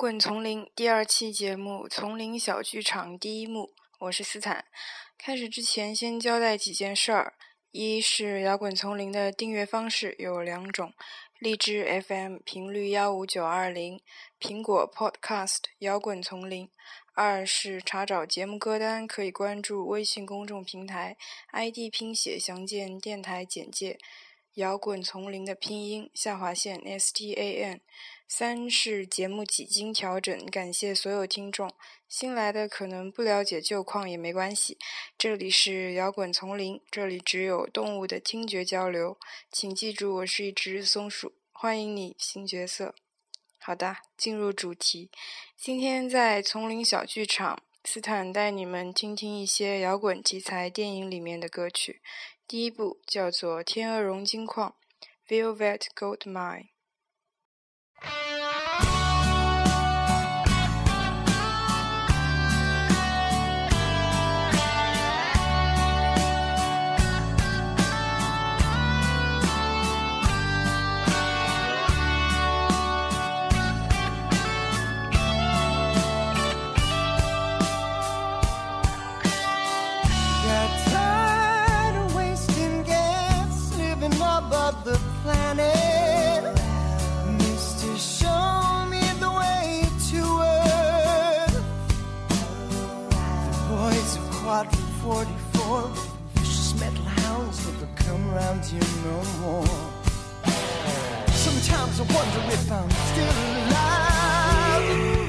摇滚丛林第二期节目《丛林小剧场》第一幕，我是斯坦。开始之前，先交代几件事儿：一是摇滚丛林的订阅方式有两种，荔枝 FM 频率幺五九二零，苹果 Podcast 摇滚丛林；二是查找节目歌单可以关注微信公众平台，ID 拼写详见电台简介。摇滚丛林的拼音下划线 S T A N。三是节目几经调整，感谢所有听众。新来的可能不了解旧况也没关系。这里是摇滚丛林，这里只有动物的听觉交流。请记住，我是一只松鼠。欢迎你，新角色。好的，进入主题。今天在丛林小剧场，斯坦带你们听听一些摇滚题材电影里面的歌曲。第一部叫做《天鹅绒金矿》（Velvet Goldmine）。the planet. Mister, show me the way to Earth. The boys 44, vicious metal hounds, come here no more. Sometimes I wonder if I'm still alive.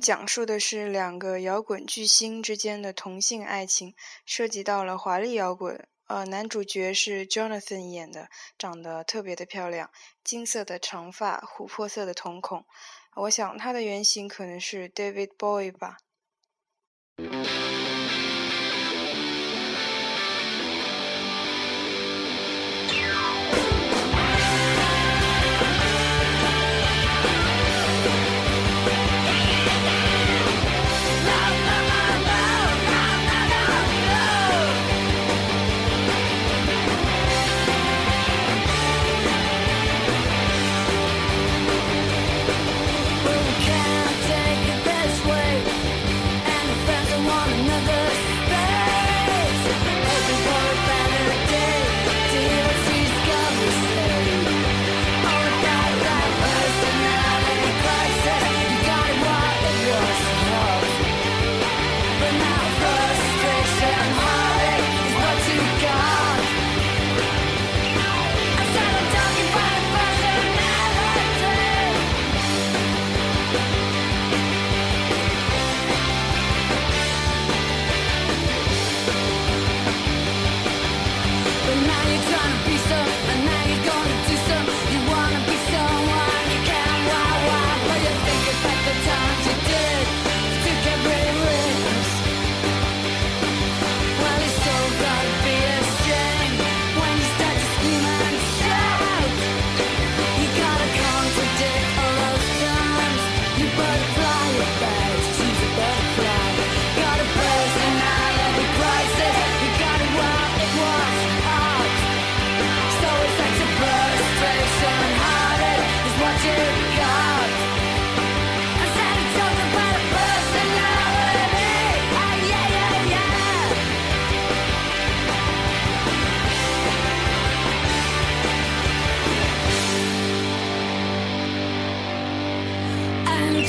讲述的是两个摇滚巨星之间的同性爱情，涉及到了华丽摇滚。呃，男主角是 Jonathan 演的，长得特别的漂亮，金色的长发，琥珀色的瞳孔。我想他的原型可能是 David Bowie 吧。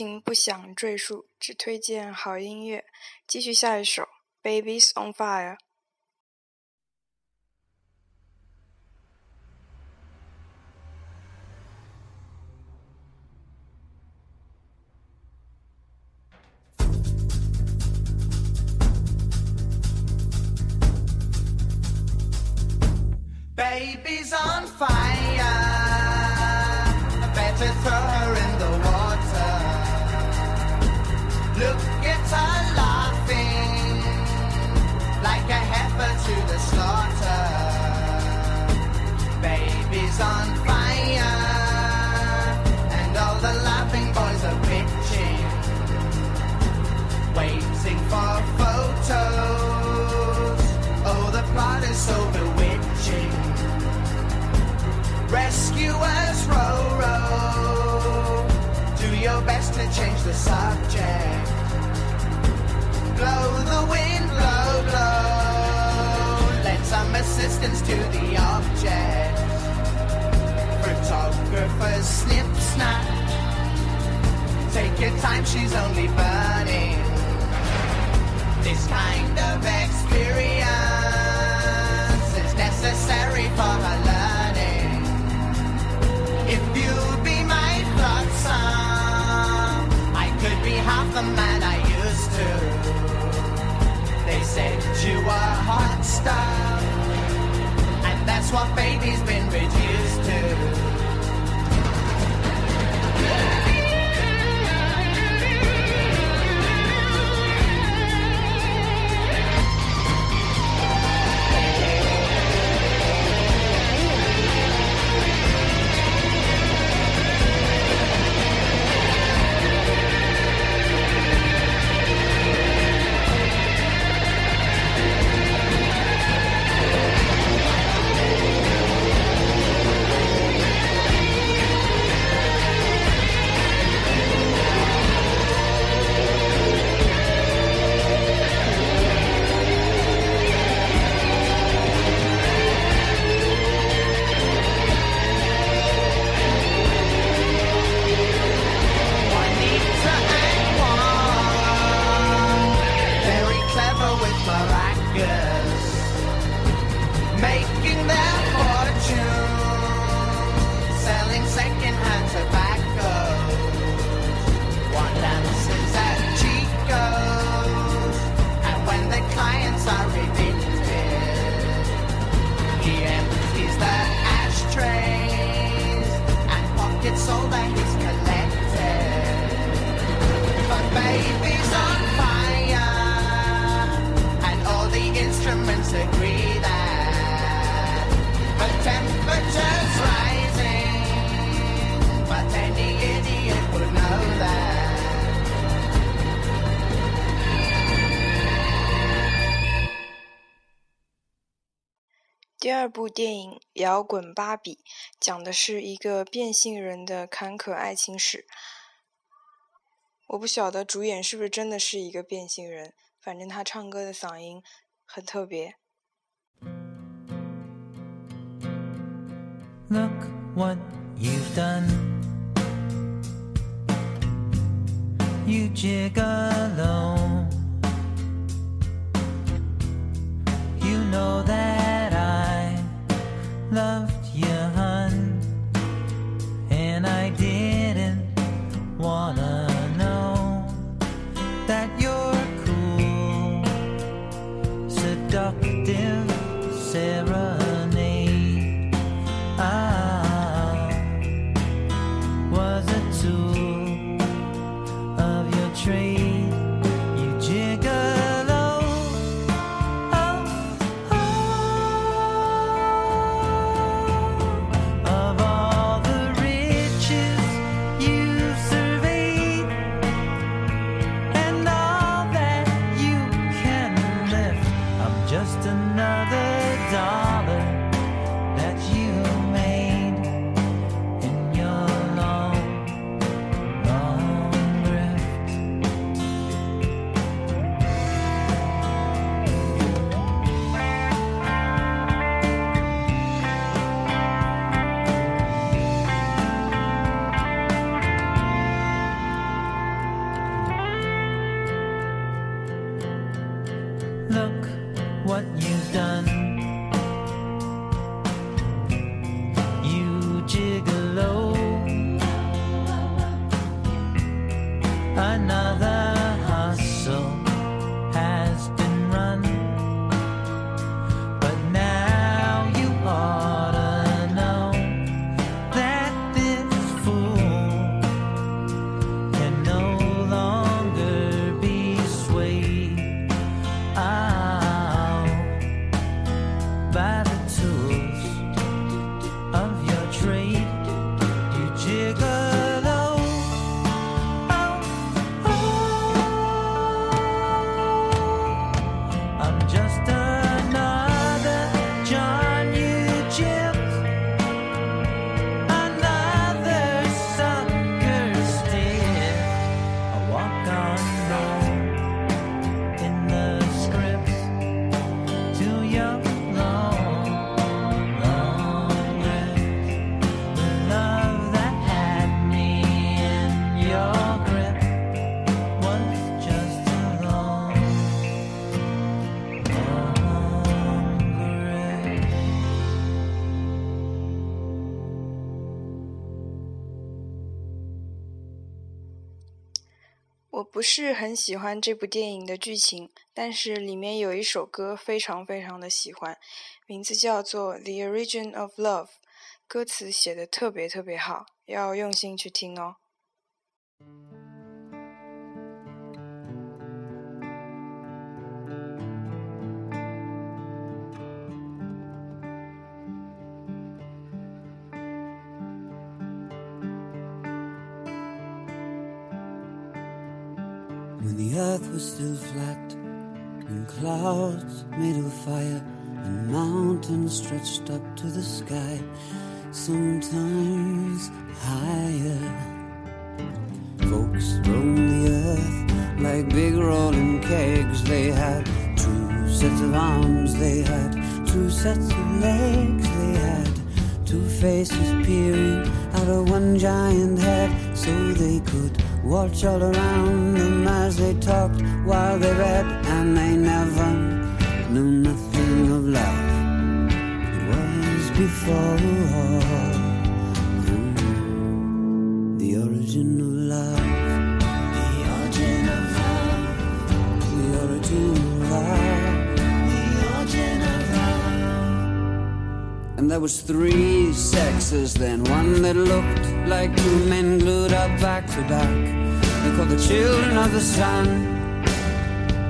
情不想赘述，只推荐好音乐。继续下一首《Babies on Fire》。Baby's on fire. I better throw her in the water. Look at her laughing like a heifer to the slaughter. Baby's on fire, and all the laughing boys are bitching, waiting for photos. Oh, the plot is so bewitching. Rescuers row row do your best to change the subject. Blow the wind, blow, blow. Lend some assistance to the object. Photographers snip, snap. Take your time, she's only burning. This kind of experience is necessary for her learning. Said you were hot stuff, and that's what baby's been reduced to. 摇滚芭比》讲的是一个变性人的坎坷爱情史。我不晓得主演是不是真的是一个变性人，反正他唱歌的嗓音很特别。Look what you've done. You gigolo. You know that 不是很喜欢这部电影的剧情，但是里面有一首歌非常非常的喜欢，名字叫做《The Origin of Love》，歌词写的特别特别好，要用心去听哦。Was still flat, and clouds made of fire, and mountains stretched up to the sky, sometimes higher. Folks roamed the earth like big rolling kegs. They had two sets of arms, they had two sets of legs, they had two faces peering out of one giant head so they could watch all around them as they talked while they read and they never knew nothing of love. It was before Mm, the origin of love. The origin of love. The origin and there was three sexes then, one that looked like two men glued up back to back. They called the children of the sun.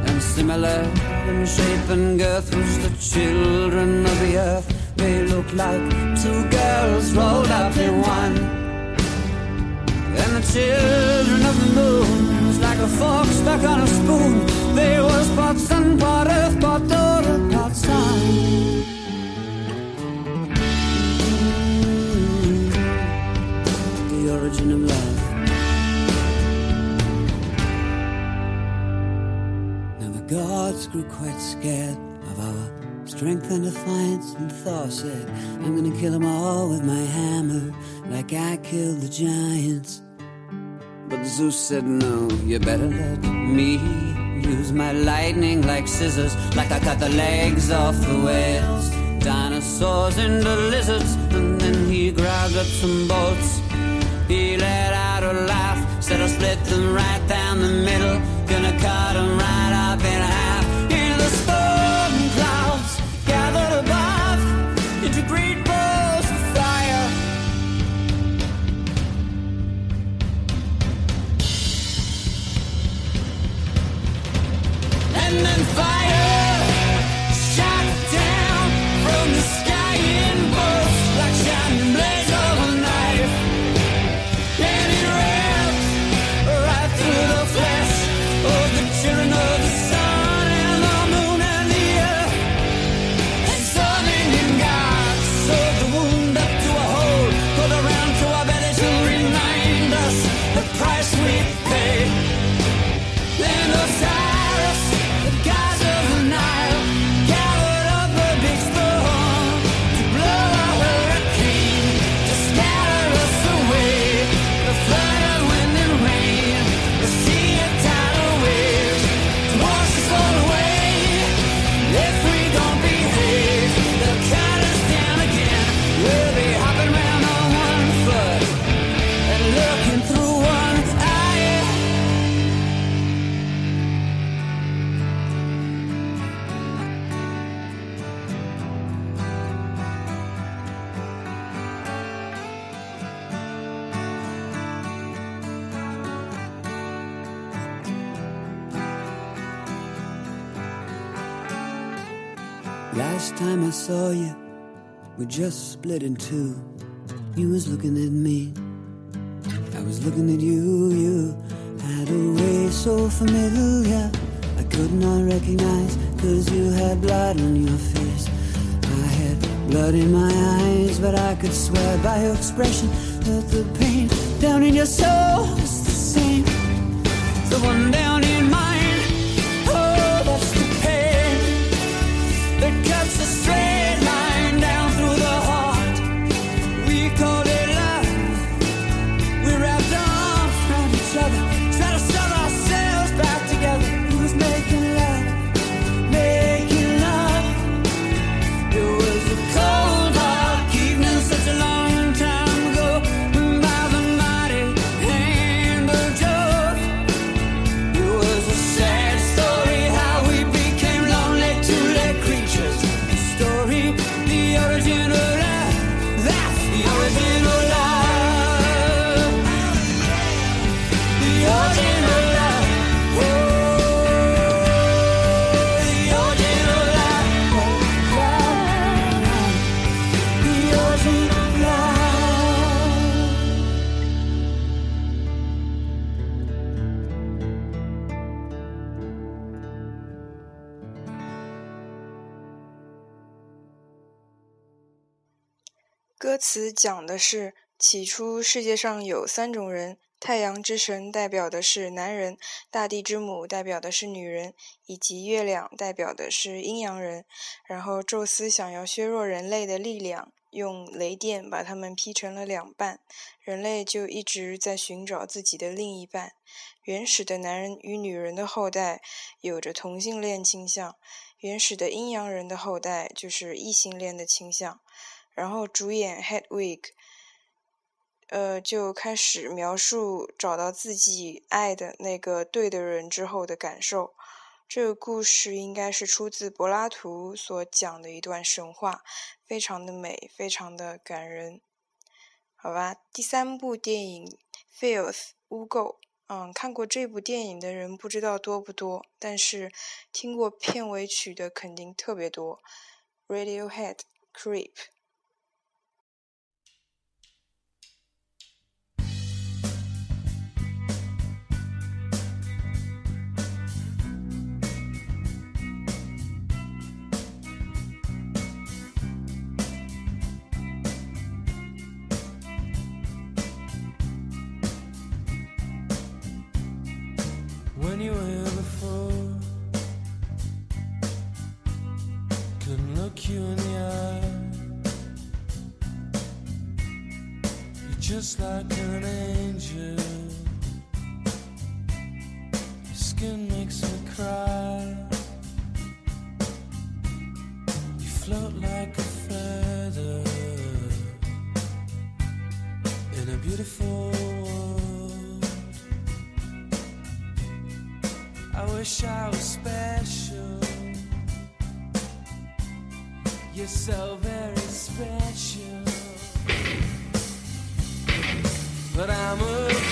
And similar in shape and girth was the children of the earth. They looked like two girls rolled up in one. And the children of the moon was like a fork stuck on a spoon. They was part sun, part earth, part daughter, part son. Origin of. Now the gods grew quite scared of our strength and defiance, and Thor said, I'm gonna kill them all with my hammer, like I killed the giants. But Zeus said, No, you better let me use my lightning like scissors, like I cut the legs off the whales, dinosaurs into lizards, and then he grabbed up some bolts. He let out a laugh, said I'll split them right down the middle, gonna cut them right up in half. Just split in two. You was looking at me, I was looking at you. You had a way so familiar, I could not recognize, cause you had blood on your face. I had blood in my eyes, but I could swear by your expression that the pain down in your soul was the same. The one down in 讲的是，起初世界上有三种人：太阳之神代表的是男人，大地之母代表的是女人，以及月亮代表的是阴阳人。然后宙斯想要削弱人类的力量，用雷电把他们劈成了两半，人类就一直在寻找自己的另一半。原始的男人与女人的后代有着同性恋倾向，原始的阴阳人的后代就是异性恋的倾向。然后主演 Hedwig，呃，就开始描述找到自己爱的那个对的人之后的感受。这个故事应该是出自柏拉图所讲的一段神话，非常的美，非常的感人。好吧，第三部电影《Filth》污垢，嗯，看过这部电影的人不知道多不多，但是听过片尾曲的肯定特别多。Radiohead，《Creep》。Just like an angel. Your skin makes me cry. You float like a feather in a beautiful world. I wish I was special. You're so very special. But I'm a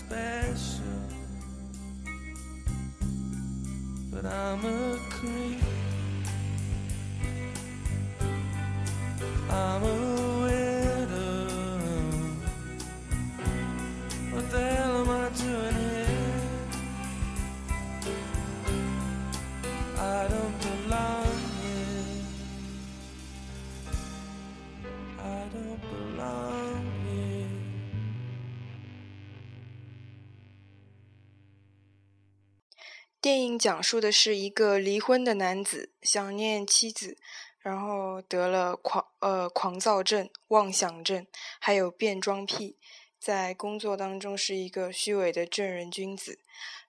special, but I'm a creep. I'm a 讲述的是一个离婚的男子想念妻子，然后得了狂呃狂躁症、妄想症，还有变装癖，在工作当中是一个虚伪的正人君子。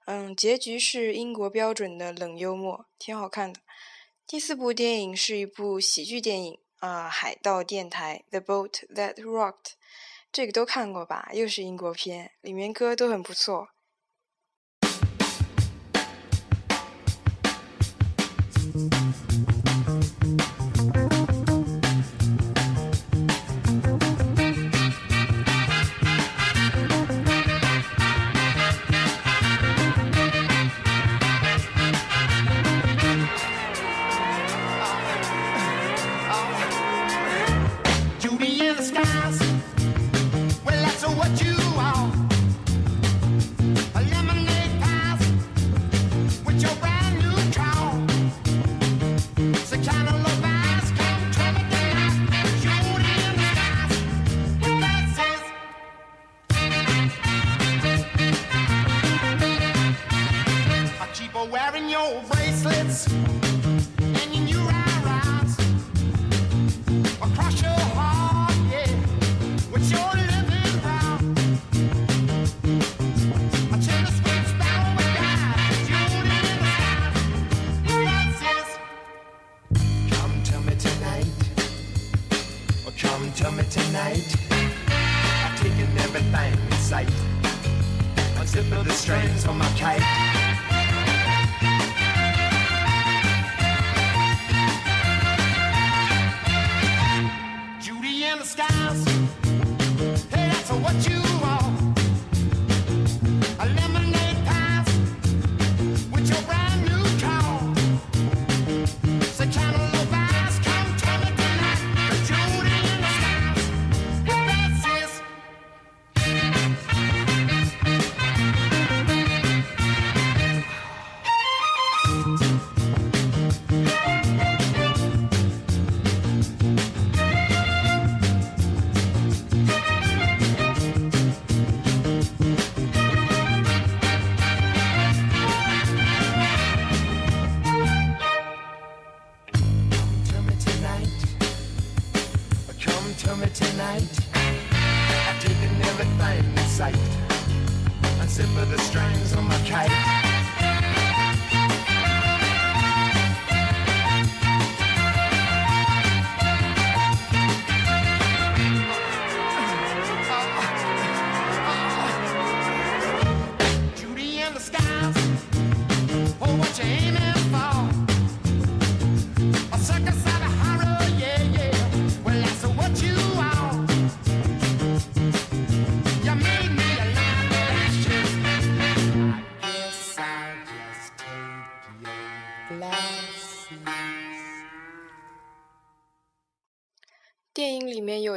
嗯，结局是英国标准的冷幽默，挺好看的。第四部电影是一部喜剧电影啊，海盗电台》（The Boat That Rocked），这个都看过吧？又是英国片，里面歌都很不错。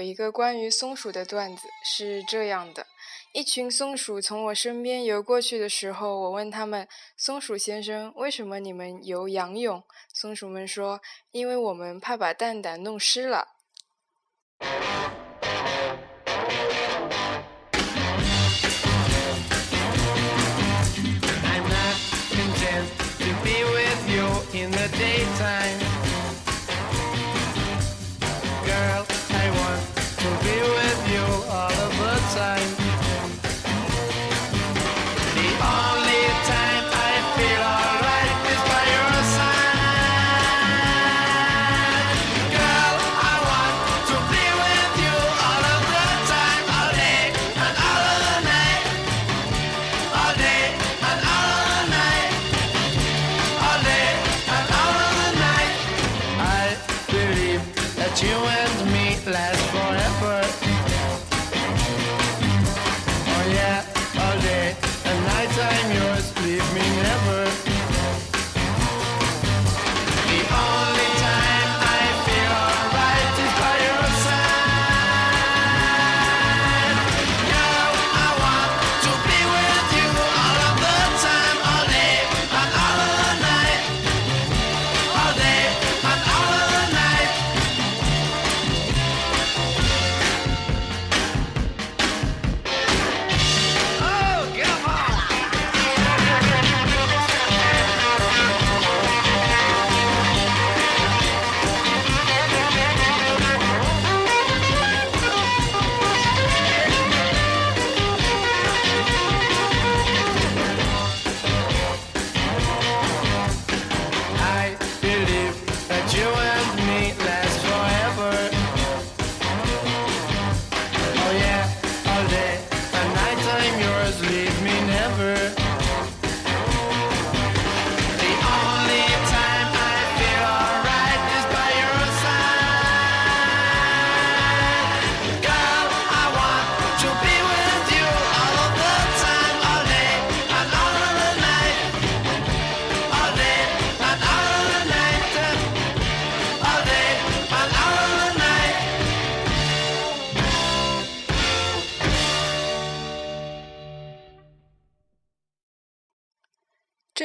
一个关于松鼠的段子，是这样的：一群松鼠从我身边游过去的时候，我问他们：“松鼠先生，为什么你们游仰泳？”松鼠们说：“因为我们怕把蛋蛋弄湿了。” I'm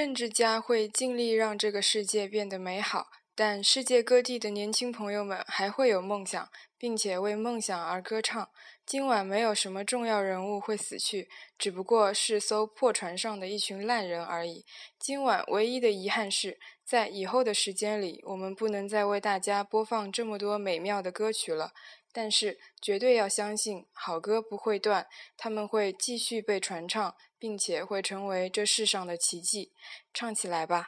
政治家会尽力让这个世界变得美好，但世界各地的年轻朋友们还会有梦想，并且为梦想而歌唱。今晚没有什么重要人物会死去，只不过是艘破船上的一群烂人而已。今晚唯一的遗憾是，在以后的时间里，我们不能再为大家播放这么多美妙的歌曲了。但是，绝对要相信，好歌不会断，他们会继续被传唱，并且会成为这世上的奇迹。唱起来吧！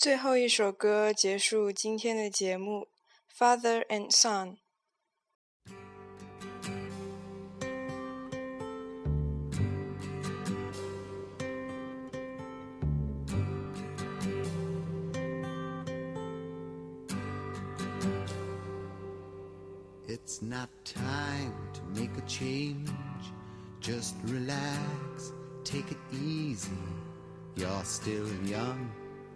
最后一首歌结束今天的节目，《Father and Son》。 It's not time to make a change. Just relax, take it easy. You're still young,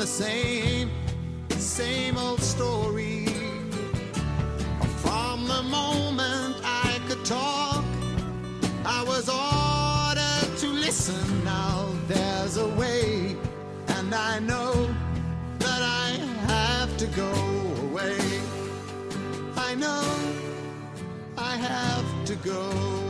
the same, same old story. From the moment I could talk, I was ordered to listen. Now there's a way, and I know that I have to go away. I know I have to go.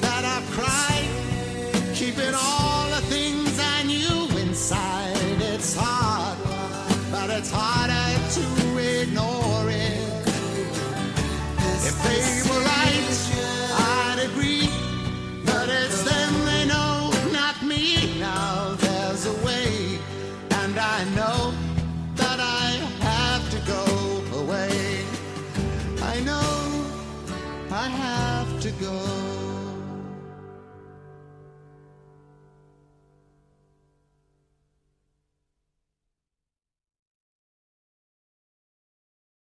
that I've cried, keeping all the things I knew inside. It's hard, but it's harder